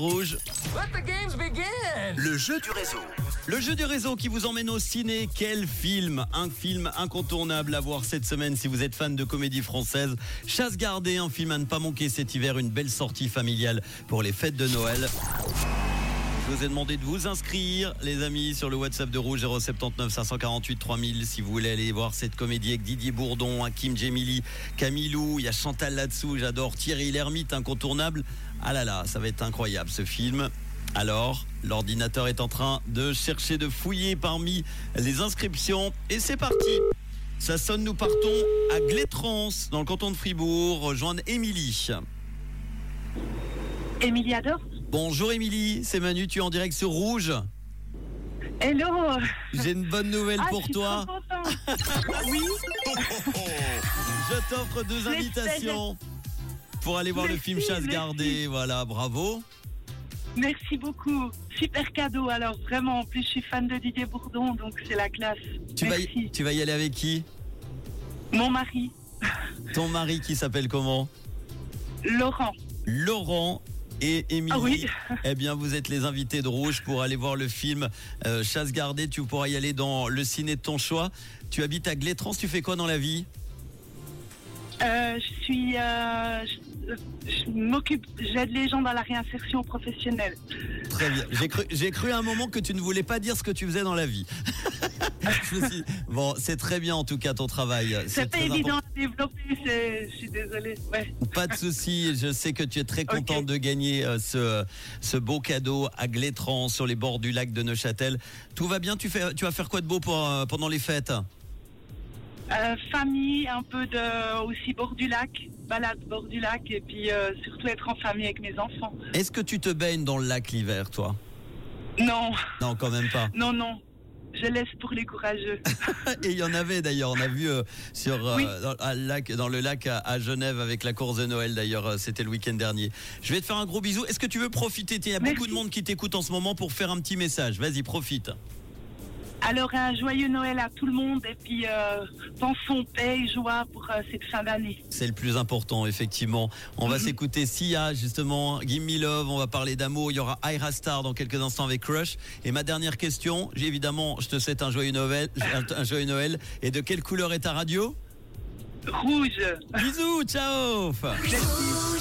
Rouge. Let the games begin. Le jeu du réseau. Le jeu du réseau qui vous emmène au ciné. Quel film? Un film incontournable à voir cette semaine si vous êtes fan de comédie française. Chasse gardée, un film à ne pas manquer cet hiver. Une belle sortie familiale pour les fêtes de Noël. Je vous ai demandé de vous inscrire, les amis, sur le WhatsApp de Rouge 079 548 3000 si vous voulez aller voir cette comédie avec Didier Bourdon, Hakim Djemili, Camilou, il y a Chantal là-dessous, j'adore Thierry Lhermitte, incontournable. Ah là là, ça va être incroyable ce film. Alors, l'ordinateur est en train de chercher, de fouiller parmi les inscriptions et c'est parti. Ça sonne, nous partons à Glétrance, dans le canton de Fribourg, rejoindre Émilie. Émilie Ador Bonjour Émilie, c'est Manu, tu es en direct sur Rouge. Hello J'ai une bonne nouvelle Ah, je pour suis toi. trop. Oui, Je t'offre deux invitations pour aller voir le film Chasse merci. gardée. Voilà, bravo. merci beaucoup. Super cadeau. Alors vraiment, en plus je suis fan de Didier Bourdon, donc c'est la classe. Tu vas, merci. y, tu vas y aller avec qui? Mon mari, Ton mari qui s'appelle comment? Laurent. Laurent et Émilie. Ah oui. Eh bien, vous êtes les invités de Rouge pour aller voir le film euh, Chasse gardée. Tu pourras y aller dans le ciné de ton choix. Tu habites à Glétrance. Tu fais quoi dans la vie? Euh, je suis, euh, je, je m'occupe, j'aide les gens dans la réinsertion professionnelle. Très bien. J'ai cru, j'ai cru à un moment que tu ne voulais pas dire ce que tu faisais dans la vie. Je me suis- Bon, c'est très bien en tout cas ton travail. C'est pas évident à développer, je suis désolée. Ouais. Pas de souci, je sais que tu es très contente de gagner euh, ce, ce beau cadeau à Glétran sur les bords du lac de Neuchâtel. Tout va bien, tu, fais, tu vas faire quoi de beau pour, euh, pendant les fêtes? Euh, famille, un peu de aussi bord du lac, balade bord du lac, et puis euh, surtout être en famille avec mes enfants. Est-ce que tu te baignes dans le lac l'hiver, toi? Non, Non, quand même pas. non, non. Je laisse pour les courageux. Et il y en avait d'ailleurs, on a vu euh, sur, euh, Oui. dans, à le lac, dans le lac à, à Genève avec la course de Noël d'ailleurs, euh, c'était le week-end dernier. Je vais te faire un gros bisou. Est-ce que tu veux profiter? Il y a beaucoup de monde qui t'écoute en ce moment pour faire un petit message. Vas-y, profite. Alors un joyeux Noël à tout le monde et puis euh, pensons paix et joie pour euh, cette fin d'année. C'est le plus important, effectivement. On va s'écouter Sia, justement, Give Me Love, on va parler d'amour. Il y aura Ira Star dans quelques instants avec Crush. Et ma dernière question, j'ai évidemment, je te souhaite un joyeux Noël, un, un joyeux Noël. Et de quelle couleur est ta radio? Rouge. Bisous, ciao